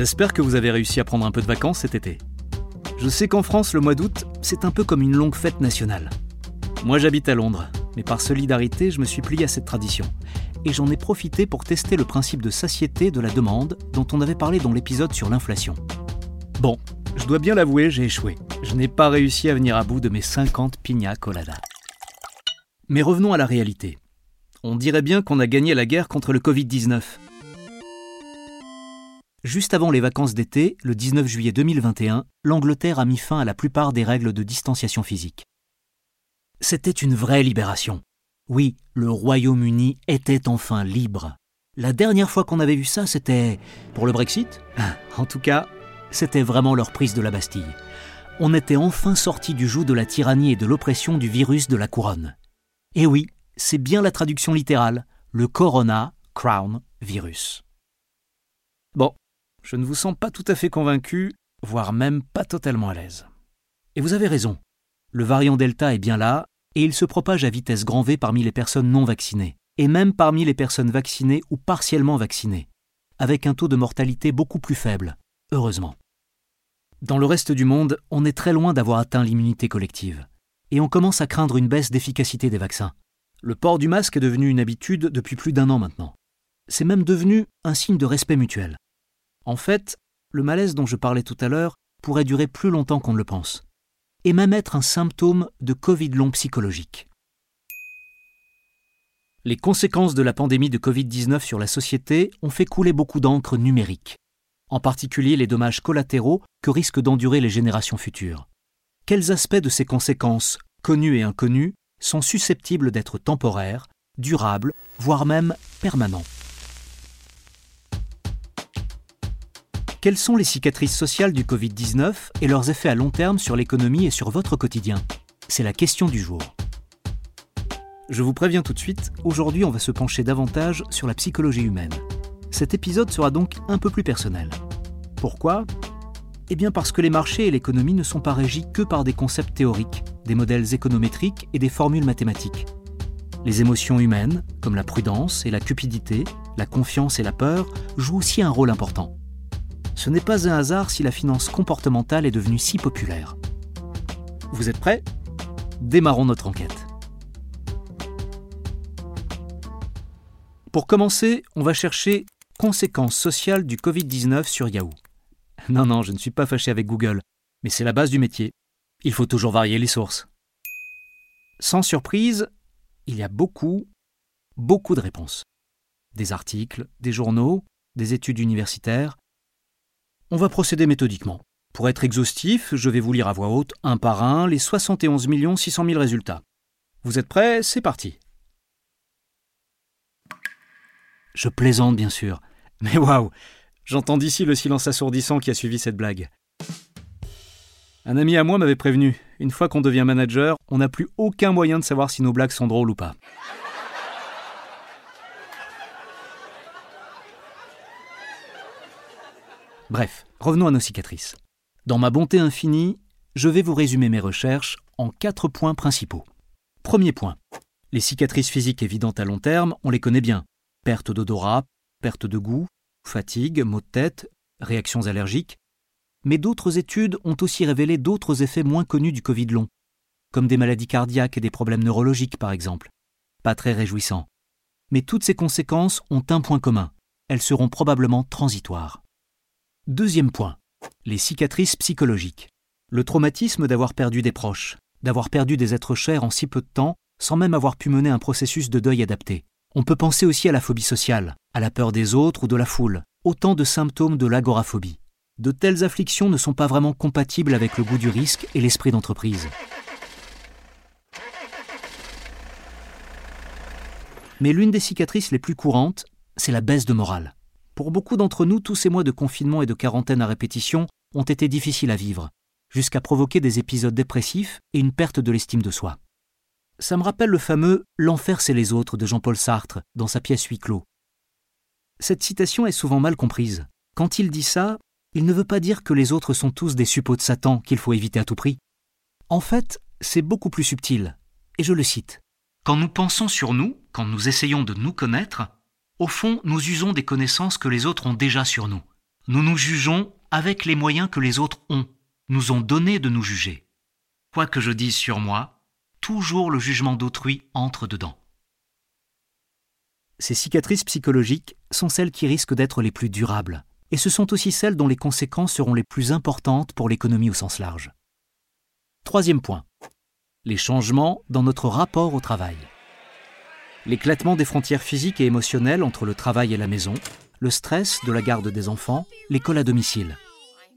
J'espère que vous avez réussi à prendre un peu de vacances cet été. Je sais qu'en France, le mois d'août, c'est un peu comme une longue fête nationale. Moi j'habite à Londres, mais par solidarité, je me suis plié à cette tradition. Et j'en ai profité pour tester le principe de satiété de la demande dont on avait parlé dans l'épisode sur l'inflation. Bon, je dois bien l'avouer, j'ai échoué. Je n'ai pas réussi à venir à bout de mes 50 pina colada. Mais revenons à la réalité. On dirait bien qu'on a gagné la guerre contre le Covid-19. Juste avant les vacances d'été, le 19 juillet 2021, l'Angleterre a mis fin à la plupart des règles de distanciation physique. C'était une vraie libération. Oui, le Royaume-Uni était enfin libre. La dernière fois qu'on avait vu ça, c'était pour le Brexit En tout cas, c'était vraiment leur prise de la Bastille. On était enfin sorti du joug de la tyrannie et de l'oppression du virus de la couronne. Et oui, c'est bien la traduction littérale, le Corona Crown Virus. Bon, je ne vous sens pas tout à fait convaincu, voire même pas totalement à l'aise. Et vous avez raison, le variant Delta est bien là, et il se propage à vitesse grand V parmi les personnes non vaccinées, et même parmi les personnes vaccinées ou partiellement vaccinées, avec un taux de mortalité beaucoup plus faible, heureusement. Dans le reste du monde, on est très loin d'avoir atteint l'immunité collective, et on commence à craindre une baisse d'efficacité des vaccins. Le port du masque est devenu une habitude depuis plus d'un an maintenant. C'est même devenu un signe de respect mutuel. En fait, le malaise dont je parlais tout à l'heure pourrait durer plus longtemps qu'on ne le pense, et même être un symptôme de Covid long psychologique. Les conséquences de la pandémie de Covid-19 sur la société ont fait couler beaucoup d'encre numérique, en particulier les dommages collatéraux que risquent d'endurer les générations futures. Quels aspects de ces conséquences, connus et inconnus, sont susceptibles d'être temporaires, durables, voire même permanents? Quelles sont les cicatrices sociales du Covid-19 et leurs effets à long terme sur l'économie et sur votre quotidien? C'est la question du jour. Je vous préviens tout de suite, aujourd'hui on va se pencher davantage sur la psychologie humaine. Cet épisode sera donc un peu plus personnel. Pourquoi? Eh bien parce que les marchés et l'économie ne sont pas régis que par des concepts théoriques, des modèles économétriques et des formules mathématiques. Les émotions humaines, comme la prudence et la cupidité, la confiance et la peur, jouent aussi un rôle important. Ce n'est pas un hasard si la finance comportementale est devenue si populaire. Vous êtes prêts? Démarrons notre enquête. Pour commencer, on va chercher conséquences sociales du Covid-19 sur Yahoo. Non, non, je ne suis pas fâché avec Google, mais c'est la base du métier. Il faut toujours varier les sources. Sans surprise, il y a beaucoup, beaucoup de réponses. Des articles, des journaux, des études universitaires, on va procéder méthodiquement. Pour être exhaustif, je vais vous lire à voix haute, un par un, les 71 600 000 résultats. Vous êtes prêts? C'est parti. Je plaisante, bien sûr. Mais waouh J'entends d'ici le silence assourdissant qui a suivi cette blague. Un ami à moi m'avait prévenu, une fois qu'on devient manager, on n'a plus aucun moyen de savoir si nos blagues sont drôles ou pas. Bref, revenons à nos cicatrices. Dans ma bonté infinie, je vais vous résumer mes recherches en quatre points principaux. Premier point. Les cicatrices physiques évidentes à long terme, on les connaît bien. Perte d'odorat, perte de goût, fatigue, maux de tête, réactions allergiques. Mais d'autres études ont aussi révélé d'autres effets moins connus du Covid long, comme des maladies cardiaques et des problèmes neurologiques par exemple. Pas très réjouissants. Mais toutes ces conséquences ont un point commun. Elles seront probablement transitoires. Deuxième point, les cicatrices psychologiques. Le traumatisme d'avoir perdu des proches, d'avoir perdu des êtres chers en si peu de temps, sans même avoir pu mener un processus de deuil adapté. On peut penser aussi à la phobie sociale, à la peur des autres ou de la foule, autant de symptômes de l'agoraphobie. De telles afflictions ne sont pas vraiment compatibles avec le goût du risque et l'esprit d'entreprise. Mais l'une des cicatrices les plus courantes, c'est la baisse de morale. Pour beaucoup d'entre nous, tous ces mois de confinement et de quarantaine à répétition ont été difficiles à vivre, jusqu'à provoquer des épisodes dépressifs et une perte de l'estime de soi. Ça me rappelle le fameux L'enfer c'est les autres de Jean-Paul Sartre dans sa pièce Huis clos. Cette citation est souvent mal comprise. Quand il dit ça, il ne veut pas dire que les autres sont tous des suppôts de Satan qu'il faut éviter à tout prix. En fait, c'est beaucoup plus subtil, et je le cite. Quand nous pensons sur nous, quand nous essayons de nous connaître, au fond, nous usons des connaissances que les autres ont déjà sur nous. Nous nous jugeons avec les moyens que les autres ont, nous ont donné de nous juger. Quoi que je dise sur moi, toujours le jugement d'autrui entre dedans. Ces cicatrices psychologiques sont celles qui risquent d'être les plus durables, et ce sont aussi celles dont les conséquences seront les plus importantes pour l'économie au sens large. Troisième point. Les changements dans notre rapport au travail. L'éclatement des frontières physiques et émotionnelles entre le travail et la maison, le stress de la garde des enfants, l'école à domicile.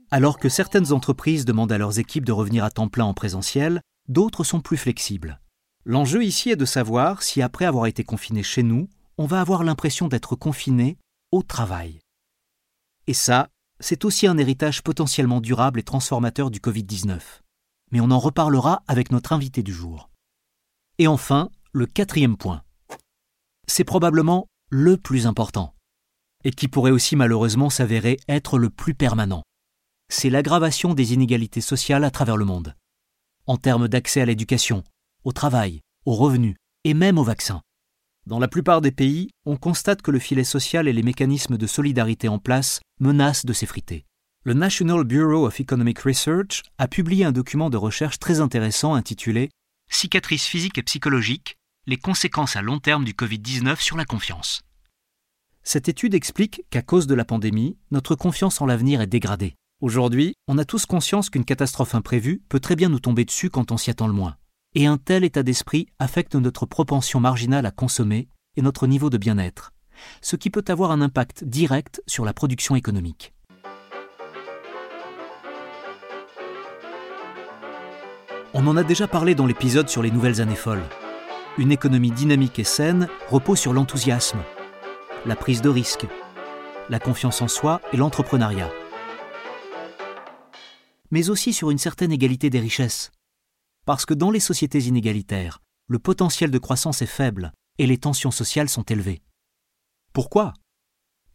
Alors que certaines entreprises demandent à leurs équipes de revenir à temps plein en présentiel, d'autres sont plus flexibles. L'enjeu ici est de savoir si après avoir été confiné chez nous, on va avoir l'impression d'être confiné au travail. Et ça, c'est aussi un héritage potentiellement durable et transformateur du Covid-19. Mais on en reparlera avec notre invité du jour. Et enfin, le quatrième point. C'est probablement le plus important, et qui pourrait aussi malheureusement s'avérer être le plus permanent. C'est l'aggravation des inégalités sociales à travers le monde, en termes d'accès à l'éducation, au travail, aux revenus et même aux vaccins. Dans la plupart des pays, on constate que le filet social et les mécanismes de solidarité en place menacent de s'effriter. Le National Bureau of Economic Research a publié un document de recherche très intéressant intitulé Cicatrices physiques et psychologiques, les conséquences à long terme du Covid-19 sur la confiance. Cette étude explique qu'à cause de la pandémie, notre confiance en l'avenir est dégradée. Aujourd'hui, on a tous conscience qu'une catastrophe imprévue peut très bien nous tomber dessus quand on s'y attend le moins et un tel état d'esprit affecte notre propension marginale à consommer et notre niveau de bien-être, ce qui peut avoir un impact direct sur la production économique. On en a déjà parlé dans l'épisode sur les nouvelles années folles. Une économie dynamique et saine repose sur l'enthousiasme, la prise de risque, la confiance en soi et l'entrepreneuriat. Mais aussi sur une certaine égalité des richesses, parce que dans les sociétés inégalitaires, le potentiel de croissance est faible et les tensions sociales sont élevées. Pourquoi?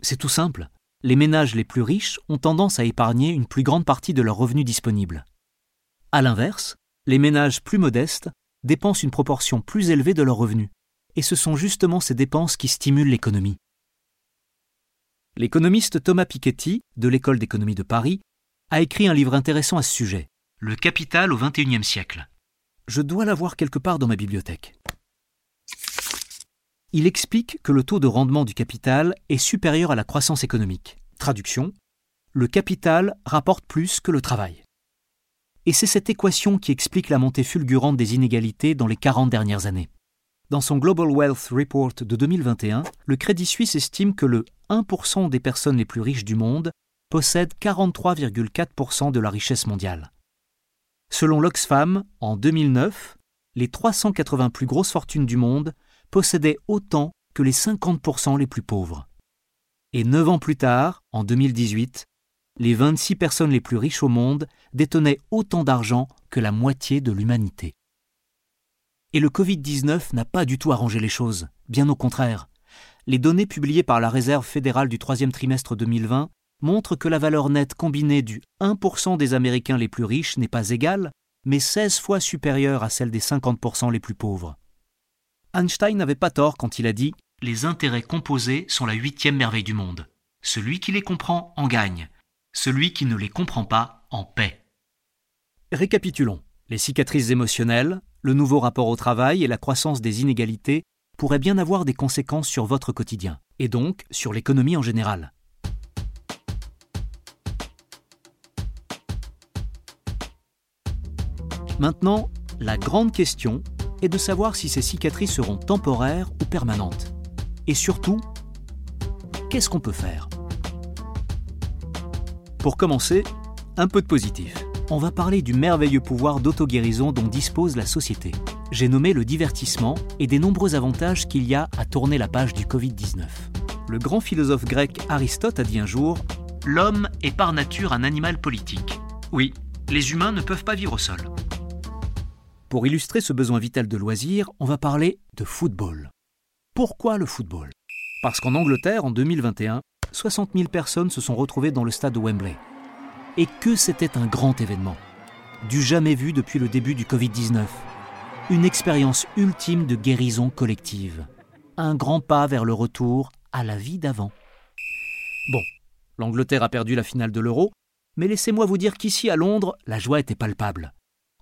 C'est tout simple. Les ménages les plus riches ont tendance à épargner une plus grande partie de leurs revenus disponibles. A l'inverse, les ménages plus modestes dépensent une proportion plus élevée de leurs revenus, et ce sont justement ces dépenses qui stimulent l'économie. L'économiste Thomas Piketty, de l'École d'économie de Paris, a écrit un livre intéressant à ce sujet, Le capital au XXIe siècle. Je dois l'avoir quelque part dans ma bibliothèque. Il explique que le taux de rendement du capital est supérieur à la croissance économique. Traduction Le capital rapporte plus que le travail. Et c'est cette équation qui explique la montée fulgurante des inégalités dans les 40 dernières années. Dans son Global Wealth Report de 2021, le Crédit Suisse estime que le 1% des personnes les plus riches du monde possède 43,4% de la richesse mondiale. Selon l'Oxfam, en 2009, les 380 plus grosses fortunes du monde possédaient autant que les 50% les plus pauvres. Et neuf ans plus tard, en 2018, les 26 personnes les plus riches au monde détenaient autant d'argent que la moitié de l'humanité. Et le Covid-19 n'a pas du tout arrangé les choses, bien au contraire. Les données publiées par la Réserve fédérale du troisième trimestre 2020 montre que la valeur nette combinée du 1% des Américains les plus riches n'est pas égale, mais 16 fois supérieure à celle des 50% les plus pauvres. Einstein n'avait pas tort quand il a dit Les intérêts composés sont la huitième merveille du monde. Celui qui les comprend en gagne. Celui qui ne les comprend pas en paix. Récapitulons. Les cicatrices émotionnelles, le nouveau rapport au travail et la croissance des inégalités pourraient bien avoir des conséquences sur votre quotidien, et donc sur l'économie en général. Maintenant, la grande question est de savoir si ces cicatrices seront temporaires ou permanentes. Et surtout, qu'est-ce qu'on peut faire? Pour commencer, un peu de positif. On va parler du merveilleux pouvoir d'auto-guérison dont dispose la société. J'ai nommé le divertissement et des nombreux avantages qu'il y a à tourner la page du Covid-19. Le grand philosophe grec Aristote a dit un jour L'homme est par nature un animal politique. Oui, les humains ne peuvent pas vivre au sol. Pour illustrer ce besoin vital de loisir, on va parler de football. Pourquoi le football? Parce qu'en Angleterre, en 2021, 60 000 personnes se sont retrouvées dans le stade de Wembley. Et que c'était un grand événement. Du jamais vu depuis le début du Covid-19. Une expérience ultime de guérison collective. Un grand pas vers le retour à la vie d'avant. Bon, l'Angleterre a perdu la finale de l'Euro, mais laissez-moi vous dire qu'ici à Londres, la joie était palpable.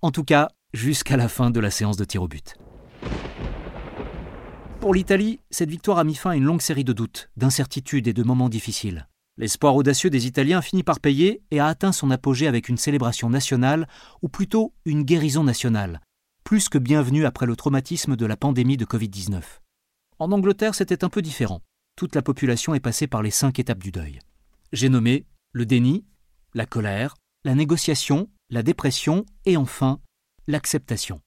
En tout cas, jusqu'à la fin de la séance de tir au but. Pour l'Italie, cette victoire a mis fin à une longue série de doutes, d'incertitudes et de moments difficiles. L'espoir audacieux des Italiens finit par payer et a atteint son apogée avec une célébration nationale, ou plutôt une guérison nationale, plus que bienvenue après le traumatisme de la pandémie de Covid-19. En Angleterre, c'était un peu différent. Toute la population est passée par les cinq étapes du deuil. J'ai nommé le déni, la colère, la négociation, la dépression et enfin l'acceptation.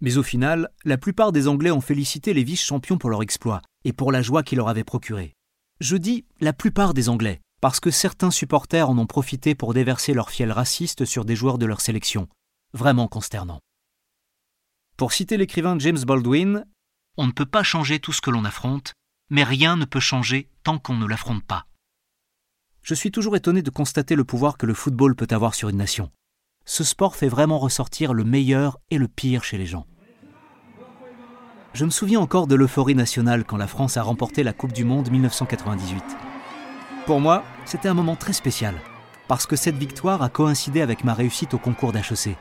Mais au final, la plupart des Anglais ont félicité les vice-champions pour leur exploit et pour la joie qu'il leur avait procuré. Je dis la plupart des Anglais, parce que certains supporters en ont profité pour déverser leur fiel raciste sur des joueurs de leur sélection. Vraiment consternant. Pour citer l'écrivain James Baldwin, On ne peut pas changer tout ce que l'on affronte, mais rien ne peut changer tant qu'on ne l'affronte pas. Je suis toujours étonné de constater le pouvoir que le football peut avoir sur une nation ce sport fait vraiment ressortir le meilleur et le pire chez les gens. Je me souviens encore de l'euphorie nationale quand la France a remporté la Coupe du Monde 1998. Pour moi, c'était un moment très spécial, parce que cette victoire a coïncidé avec ma réussite au concours d'HEC.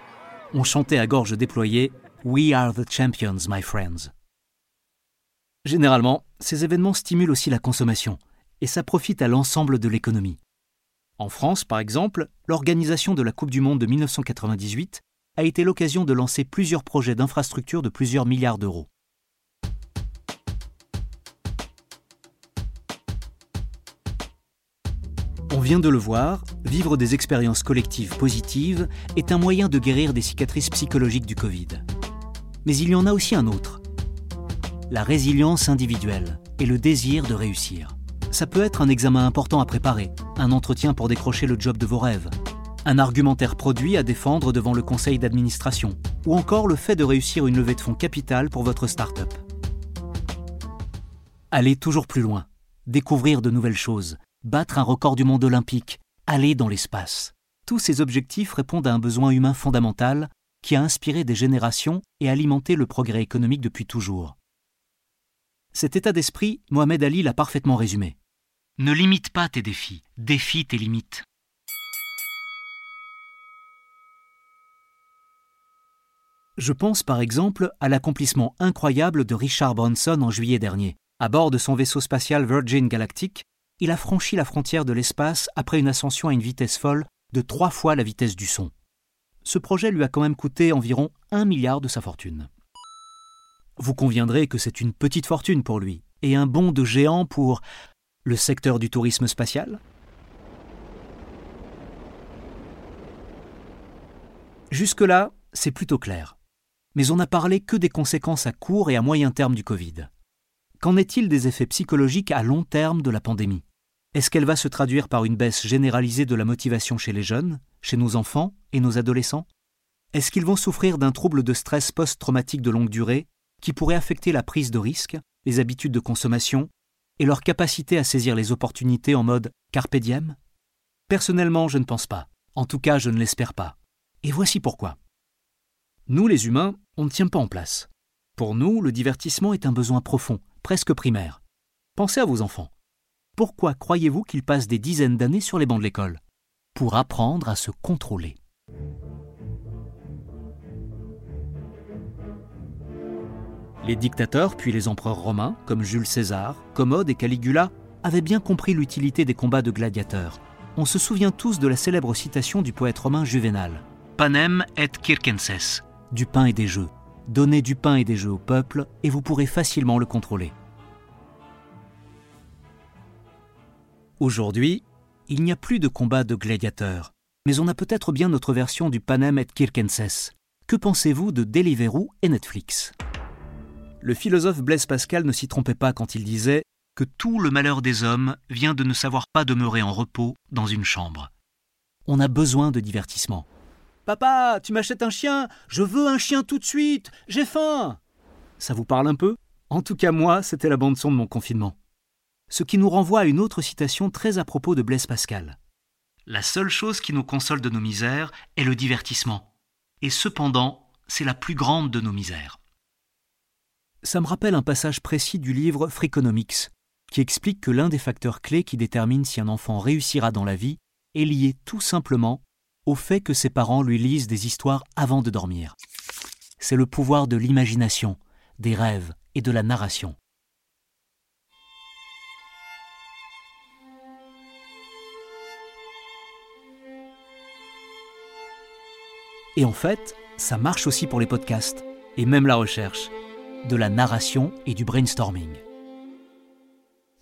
On chantait à gorge déployée We are the champions, my friends. Généralement, ces événements stimulent aussi la consommation, et ça profite à l'ensemble de l'économie. En France, par exemple, l'organisation de la Coupe du Monde de 1998 a été l'occasion de lancer plusieurs projets d'infrastructures de plusieurs milliards d'euros. On vient de le voir, vivre des expériences collectives positives est un moyen de guérir des cicatrices psychologiques du Covid. Mais il y en a aussi un autre. La résilience individuelle et le désir de réussir. Ça peut être un examen important à préparer, un entretien pour décrocher le job de vos rêves, un argumentaire produit à défendre devant le conseil d'administration, ou encore le fait de réussir une levée de fonds capital pour votre start-up. Aller toujours plus loin, découvrir de nouvelles choses, battre un record du monde olympique, aller dans l'espace. Tous ces objectifs répondent à un besoin humain fondamental qui a inspiré des générations et alimenté le progrès économique depuis toujours. Cet état d'esprit, Mohamed Ali l'a parfaitement résumé. Ne limite pas tes défis, défie tes limites. Je pense par exemple à l'accomplissement incroyable de Richard Branson en juillet dernier. À bord de son vaisseau spatial Virgin Galactic, il a franchi la frontière de l'espace après une ascension à une vitesse folle de trois fois la vitesse du son. Ce projet lui a quand même coûté environ un milliard de sa fortune. Vous conviendrez que c'est une petite fortune pour lui, et un bond de géant pour le secteur du tourisme spatial Jusque-là, c'est plutôt clair. Mais on n'a parlé que des conséquences à court et à moyen terme du Covid. Qu'en est-il des effets psychologiques à long terme de la pandémie? Est-ce qu'elle va se traduire par une baisse généralisée de la motivation chez les jeunes, chez nos enfants et nos adolescents? Est-ce qu'ils vont souffrir d'un trouble de stress post-traumatique de longue durée qui pourrait affecter la prise de risque, les habitudes de consommation et leur capacité à saisir les opportunités en mode carpe Personnellement, je ne pense pas. En tout cas, je ne l'espère pas. Et voici pourquoi. Nous, les humains, on ne tient pas en place. Pour nous, le divertissement est un besoin profond, presque primaire. Pensez à vos enfants. Pourquoi croyez-vous qu'ils passent des dizaines d'années sur les bancs de l'école? Pour apprendre à se contrôler. Les dictateurs, puis les empereurs romains, comme Jules César, Commode et Caligula, avaient bien compris l'utilité des combats de gladiateurs. On se souvient tous de la célèbre citation du poète romain Juvénal Panem et circenses du pain et des jeux. Donnez du pain et des jeux au peuple et vous pourrez facilement le contrôler. Aujourd'hui, il n'y a plus de combats de gladiateurs, mais on a peut-être bien notre version du Panem et circenses. Que pensez-vous de Deliveroo et Netflix? Le philosophe Blaise Pascal ne s'y trompait pas quand il disait que tout le malheur des hommes vient de ne savoir pas demeurer en repos dans une chambre. On a besoin de divertissement. Papa, tu m'achètes un chien Je veux un chien tout de suite J'ai faim Ça vous parle un peu? En tout cas, moi, c'était la bande-son de mon confinement. Ce qui nous renvoie à une autre citation très à propos de Blaise Pascal. La seule chose qui nous console de nos misères est le divertissement. Et cependant, c'est la plus grande de nos misères. Ça me rappelle un passage précis du livre Freakonomics, qui explique que l'un des facteurs clés qui détermine si un enfant réussira dans la vie est lié tout simplement au fait que ses parents lui lisent des histoires avant de dormir. C'est le pouvoir de l'imagination, des rêves et de la narration. Et en fait, ça marche aussi pour les podcasts, et même la recherche, de la narration et du brainstorming.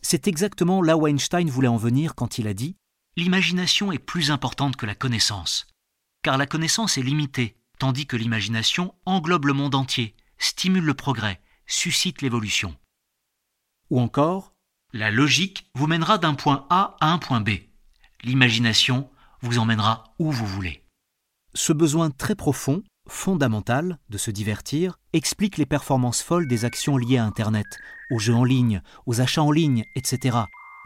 C'est exactement là où Einstein voulait en venir quand il a dit L'imagination est plus importante que la connaissance, car la connaissance est limitée, tandis que l'imagination englobe le monde entier, stimule le progrès, suscite l'évolution. Ou encore, la logique vous mènera d'un point A à un point B. L'imagination vous emmènera où vous voulez. Ce besoin très profond, fondamental, de se divertir, explique les performances folles des actions liées à Internet, aux jeux en ligne, aux achats en ligne, etc.,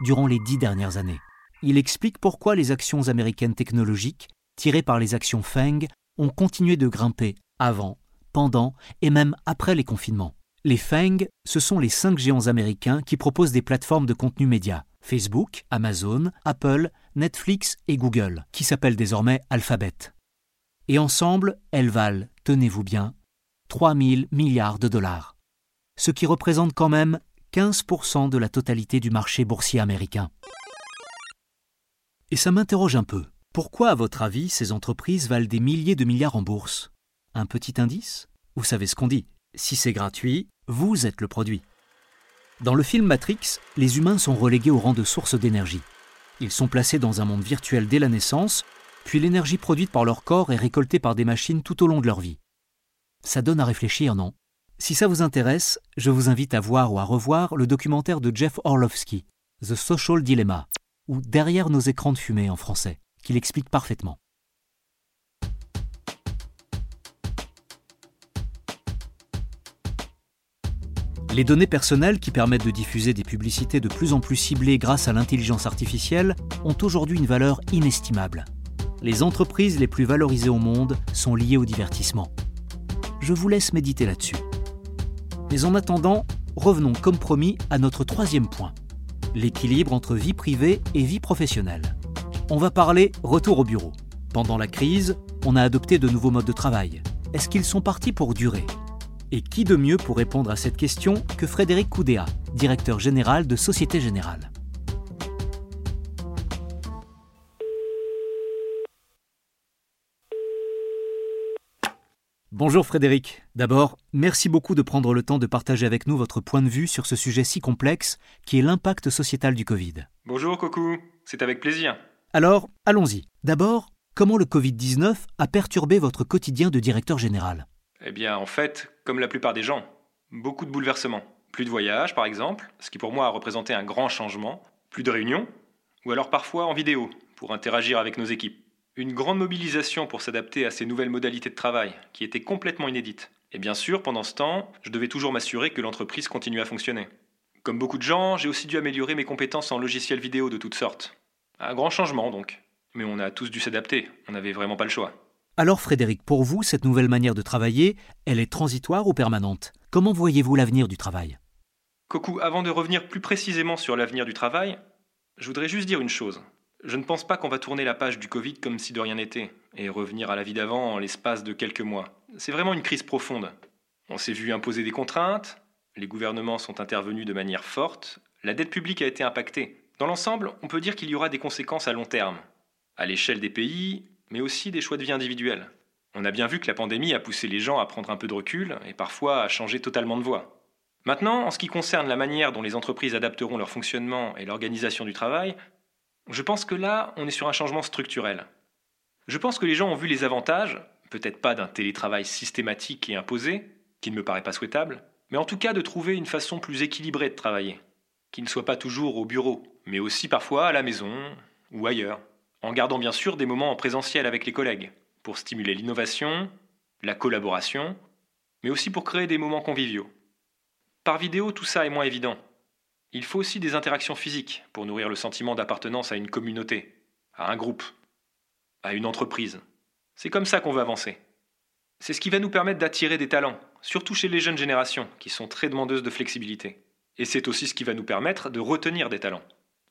durant les dix dernières années il explique pourquoi les actions américaines technologiques, tirées par les actions FANG, ont continué de grimper avant, pendant et même après les confinements. Les FANG, ce sont les cinq géants américains qui proposent des plateformes de contenu média Facebook, Amazon, Apple, Netflix et Google, qui s'appellent désormais Alphabet. Et ensemble, elles valent, tenez-vous bien, 3 000 milliards de dollars, ce qui représente quand même 15% de la totalité du marché boursier américain. Et ça m'interroge un peu. Pourquoi, à votre avis, ces entreprises valent des milliers de milliards en bourse? Un petit indice? Vous savez ce qu'on dit. Si c'est gratuit, vous êtes le produit. Dans le film Matrix, les humains sont relégués au rang de source d'énergie. Ils sont placés dans un monde virtuel dès la naissance, puis l'énergie produite par leur corps est récoltée par des machines tout au long de leur vie. Ça donne à réfléchir, non? Si ça vous intéresse, je vous invite à voir ou à revoir le documentaire de Jeff Orlovsky, The Social Dilemma ou Derrière nos écrans de fumée en français, qui l'explique parfaitement. Les données personnelles qui permettent de diffuser des publicités de plus en plus ciblées grâce à l'intelligence artificielle ont aujourd'hui une valeur inestimable. Les entreprises les plus valorisées au monde sont liées au divertissement. Je vous laisse méditer là-dessus. Mais en attendant, revenons comme promis à notre troisième point l'équilibre entre vie privée et vie professionnelle. On va parler retour au bureau. Pendant la crise, on a adopté de nouveaux modes de travail. Est-ce qu'ils sont partis pour durer? Et qui de mieux pour répondre à cette question que Frédéric Coudéa, directeur général de Société Générale? Bonjour Frédéric. D'abord, merci beaucoup de prendre le temps de partager avec nous votre point de vue sur ce sujet si complexe qui est l'impact sociétal du Covid. Bonjour Coucou, c'est avec plaisir. Alors, allons-y. D'abord, comment le Covid-19 a perturbé votre quotidien de directeur général? Eh bien, en fait, comme la plupart des gens, beaucoup de bouleversements. Plus de voyages, par exemple, ce qui pour moi a représenté un grand changement. Plus de réunions, ou alors parfois en vidéo, pour interagir avec nos équipes. Une grande mobilisation pour s'adapter à ces nouvelles modalités de travail, qui étaient complètement inédites. Et bien sûr, pendant ce temps, je devais toujours m'assurer que l'entreprise continuait à fonctionner. Comme beaucoup de gens, j'ai aussi dû améliorer mes compétences en logiciels vidéo de toutes sortes. Un grand changement donc. Mais on a tous dû s'adapter, on n'avait vraiment pas le choix. Alors Frédéric, pour vous, cette nouvelle manière de travailler, elle est transitoire ou permanente? Comment voyez-vous l'avenir du travail? Coco, avant de revenir plus précisément sur l'avenir du travail, je voudrais juste dire une chose. Je ne pense pas qu'on va tourner la page du Covid comme si de rien n'était, et revenir à la vie d'avant en l'espace de quelques mois. C'est vraiment une crise profonde. On s'est vu imposer des contraintes, les gouvernements sont intervenus de manière forte, la dette publique a été impactée. Dans l'ensemble, on peut dire qu'il y aura des conséquences à long terme, à l'échelle des pays, mais aussi des choix de vie individuels. On a bien vu que la pandémie a poussé les gens à prendre un peu de recul et parfois à changer totalement de voie. Maintenant, en ce qui concerne la manière dont les entreprises adapteront leur fonctionnement et l'organisation du travail, je pense que là, on est sur un changement structurel. Je pense que les gens ont vu les avantages, peut-être pas d'un télétravail systématique et imposé, qui ne me paraît pas souhaitable, mais en tout cas de trouver une façon plus équilibrée de travailler. qui ne soient pas toujours au bureau, mais aussi parfois à la maison ou ailleurs, en gardant bien sûr des moments en présentiel avec les collègues, pour stimuler l'innovation, la collaboration, mais aussi pour créer des moments conviviaux. Par vidéo, tout ça est moins évident. Il faut aussi des interactions physiques pour nourrir le sentiment d'appartenance à une communauté, à un groupe, à une entreprise. C'est comme ça qu'on veut avancer. C'est ce qui va nous permettre d'attirer des talents, surtout chez les jeunes générations, qui sont très demandeuses de flexibilité. Et c'est aussi ce qui va nous permettre de retenir des talents.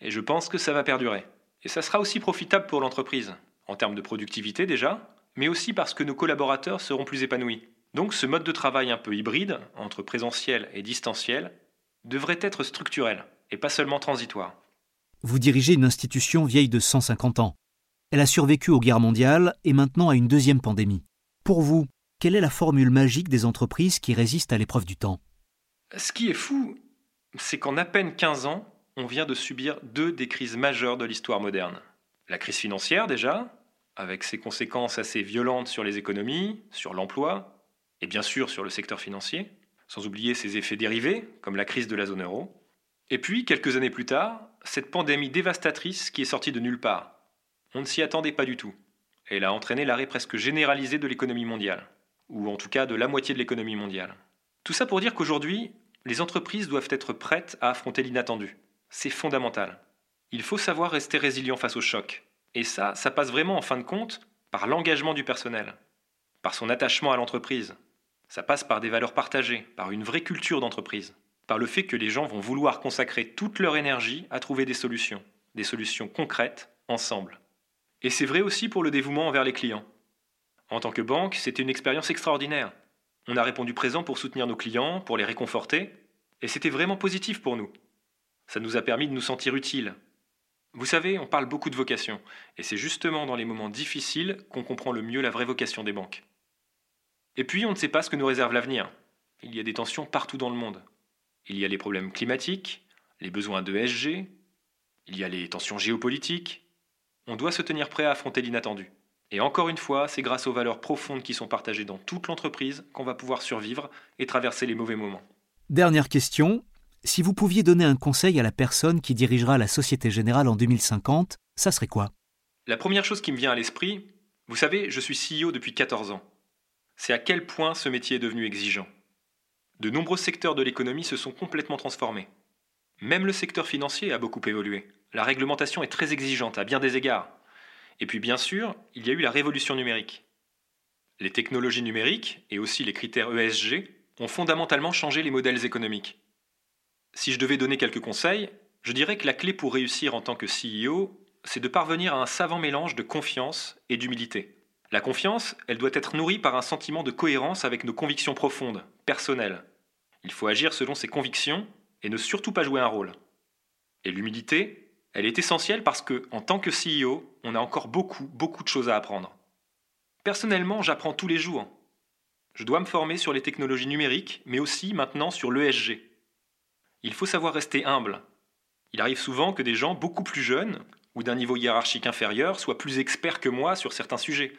Et je pense que ça va perdurer. Et ça sera aussi profitable pour l'entreprise, en termes de productivité déjà, mais aussi parce que nos collaborateurs seront plus épanouis. Donc ce mode de travail un peu hybride, entre présentiel et distanciel, devrait être structurel, et pas seulement transitoire. Vous dirigez une institution vieille de 150 ans. Elle a survécu aux guerres mondiales et maintenant à une deuxième pandémie. Pour vous, quelle est la formule magique des entreprises qui résistent à l'épreuve du temps? Ce qui est fou, c'est qu'en à peine 15 ans, on vient de subir deux des crises majeures de l'histoire moderne. La crise financière déjà, avec ses conséquences assez violentes sur les économies, sur l'emploi, et bien sûr sur le secteur financier, sans oublier ses effets dérivés, comme la crise de la zone euro. Et puis, quelques années plus tard, cette pandémie dévastatrice qui est sortie de nulle part, on ne s'y attendait pas du tout. Elle a entraîné l'arrêt presque généralisé de l'économie mondiale, ou en tout cas de la moitié de l'économie mondiale. Tout ça pour dire qu'aujourd'hui, les entreprises doivent être prêtes à affronter l'inattendu. C'est fondamental. Il faut savoir rester résilient face au choc. Et ça, ça passe vraiment en fin de compte par l'engagement du personnel, par son attachement à l'entreprise. Ça passe par des valeurs partagées, par une vraie culture d'entreprise, par le fait que les gens vont vouloir consacrer toute leur énergie à trouver des solutions, des solutions concrètes, ensemble. Et c'est vrai aussi pour le dévouement envers les clients. En tant que banque, c'était une expérience extraordinaire. On a répondu présent pour soutenir nos clients, pour les réconforter, et c'était vraiment positif pour nous. Ça nous a permis de nous sentir utiles. Vous savez, on parle beaucoup de vocation, et c'est justement dans les moments difficiles qu'on comprend le mieux la vraie vocation des banques. Et puis, on ne sait pas ce que nous réserve l'avenir. Il y a des tensions partout dans le monde. Il y a les problèmes climatiques, les besoins de SG, il y a les tensions géopolitiques, on doit se tenir prêt à affronter l'inattendu. Et encore une fois, c'est grâce aux valeurs profondes qui sont partagées dans toute l'entreprise qu'on va pouvoir survivre et traverser les mauvais moments. Dernière question. Si vous pouviez donner un conseil à la personne qui dirigera la Société Générale en 2050, ça serait quoi? La première chose qui me vient à l'esprit, vous savez, je suis CEO depuis 14 ans. C'est à quel point ce métier est devenu exigeant. De nombreux secteurs de l'économie se sont complètement transformés. Même le secteur financier a beaucoup évolué. La réglementation est très exigeante à bien des égards. Et puis bien sûr, il y a eu la révolution numérique. Les technologies numériques, et aussi les critères ESG, ont fondamentalement changé les modèles économiques. Si je devais donner quelques conseils, je dirais que la clé pour réussir en tant que CEO, c'est de parvenir à un savant mélange de confiance et d'humilité. La confiance, elle doit être nourrie par un sentiment de cohérence avec nos convictions profondes, personnelles. Il faut agir selon ses convictions et ne surtout pas jouer un rôle. Et l'humilité, elle est essentielle parce que, en tant que CEO, on a encore beaucoup, beaucoup de choses à apprendre. Personnellement, j'apprends tous les jours. Je dois me former sur les technologies numériques, mais aussi maintenant sur l'ESG. Il faut savoir rester humble. Il arrive souvent que des gens beaucoup plus jeunes ou d'un niveau hiérarchique inférieur soient plus experts que moi sur certains sujets.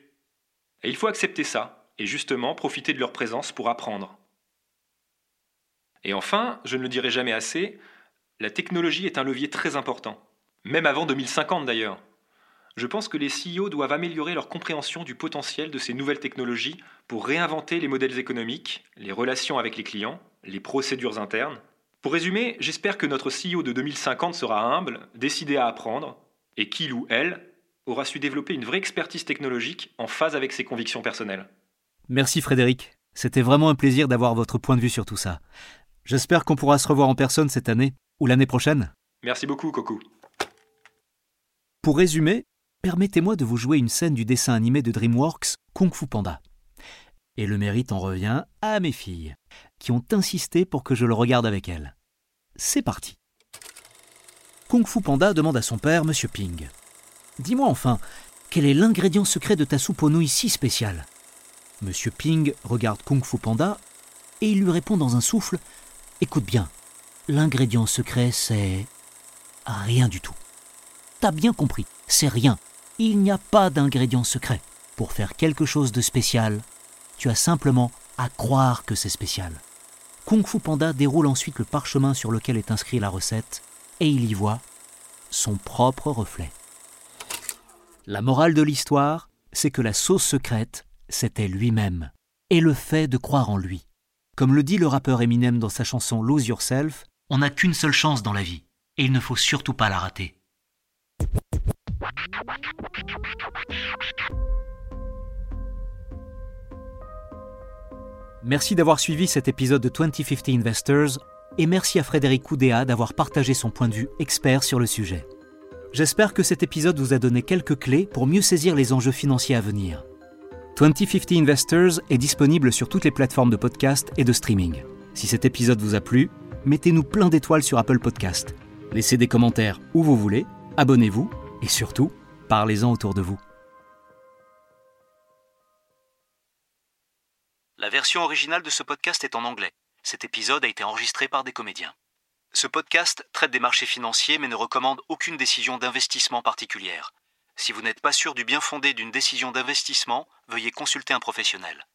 Et il faut accepter ça, et justement profiter de leur présence pour apprendre. Et enfin, je ne le dirai jamais assez, la technologie est un levier très important, même avant 2050 d'ailleurs. Je pense que les CEO doivent améliorer leur compréhension du potentiel de ces nouvelles technologies pour réinventer les modèles économiques, les relations avec les clients, les procédures internes. Pour résumer, j'espère que notre CEO de 2050 sera humble, décidé à apprendre, et qu'il ou elle aura su développer une vraie expertise technologique en phase avec ses convictions personnelles. Merci Frédéric. C'était vraiment un plaisir d'avoir votre point de vue sur tout ça. J'espère qu'on pourra se revoir en personne cette année ou l'année prochaine. Merci beaucoup, Coco. Pour résumer, permettez-moi de vous jouer une scène du dessin animé de DreamWorks Kung Fu Panda. Et le mérite en revient à mes filles, qui ont insisté pour que je le regarde avec elles. C'est parti. Kung Fu Panda demande à son père, Monsieur Ping. Dis-moi enfin, quel est l'ingrédient secret de ta soupe aux nouilles si spéciale? Monsieur Ping regarde Kung Fu Panda et il lui répond dans un souffle Écoute bien, l'ingrédient secret, c'est. rien du tout. T'as bien compris, c'est rien. Il n'y a pas d'ingrédient secret. Pour faire quelque chose de spécial, tu as simplement à croire que c'est spécial. Kung Fu Panda déroule ensuite le parchemin sur lequel est inscrit la recette et il y voit son propre reflet. La morale de l'histoire, c'est que la sauce secrète, c'était lui-même, et le fait de croire en lui. Comme le dit le rappeur Eminem dans sa chanson Lose Yourself, on n'a qu'une seule chance dans la vie, et il ne faut surtout pas la rater. Merci d'avoir suivi cet épisode de 2050 Investors et merci à Frédéric Oudéa d'avoir partagé son point de vue expert sur le sujet. J'espère que cet épisode vous a donné quelques clés pour mieux saisir les enjeux financiers à venir. 2050 Investors est disponible sur toutes les plateformes de podcast et de streaming. Si cet épisode vous a plu, mettez-nous plein d'étoiles sur Apple Podcast. Laissez des commentaires où vous voulez, abonnez-vous et surtout, parlez-en autour de vous. La version originale de ce podcast est en anglais. Cet épisode a été enregistré par des comédiens. Ce podcast traite des marchés financiers mais ne recommande aucune décision d'investissement particulière. Si vous n'êtes pas sûr du bien fondé d'une décision d'investissement, veuillez consulter un professionnel.